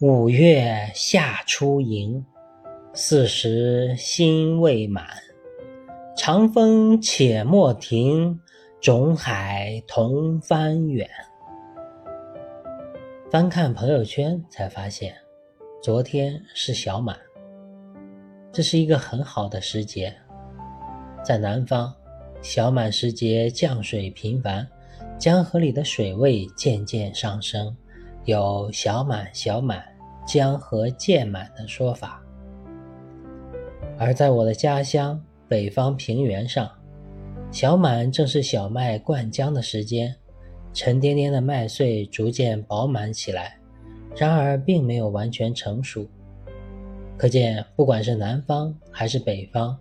五月夏初寅，四时心未满。长风且莫停，种海同帆远。翻看朋友圈才发现，昨天是小满，这是一个很好的时节。在南方，小满时节降水频繁，江河里的水位渐渐上升。有“小满小满，江河渐满”的说法，而在我的家乡北方平原上，小满正是小麦灌浆的时间，沉甸甸的麦穗逐渐饱满起来，然而并没有完全成熟。可见，不管是南方还是北方，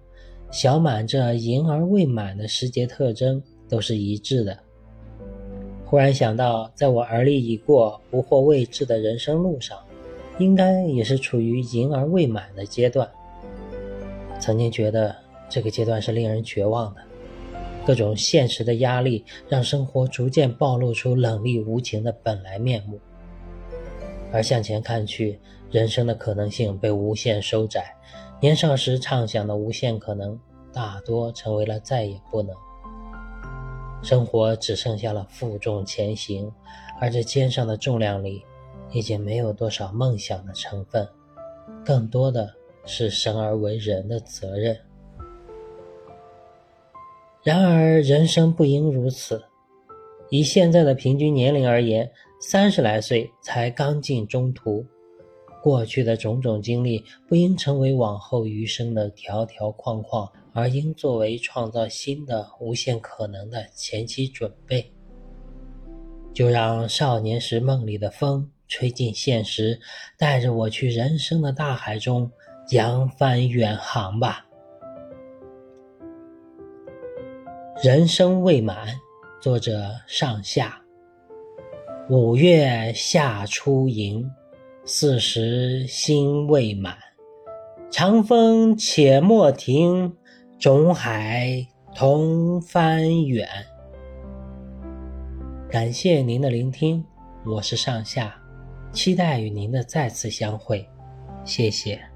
小满这盈而未满的时节特征都是一致的。忽然想到，在我而立已过、不惑未至的人生路上，应该也是处于盈而未满的阶段。曾经觉得这个阶段是令人绝望的，各种现实的压力让生活逐渐暴露出冷厉无情的本来面目。而向前看去，人生的可能性被无限收窄，年少时畅想的无限可能，大多成为了再也不能。生活只剩下了负重前行，而这肩上的重量里，已经没有多少梦想的成分，更多的是生而为人的责任。然而，人生不应如此。以现在的平均年龄而言，三十来岁才刚进中途，过去的种种经历不应成为往后余生的条条框框。而应作为创造新的无限可能的前期准备。就让少年时梦里的风吹进现实，带着我去人生的大海中扬帆远航吧。人生未满，作者上下。五月夏初寅，四时心未满。长风且莫停。种海同帆远。感谢您的聆听，我是上下，期待与您的再次相会，谢谢。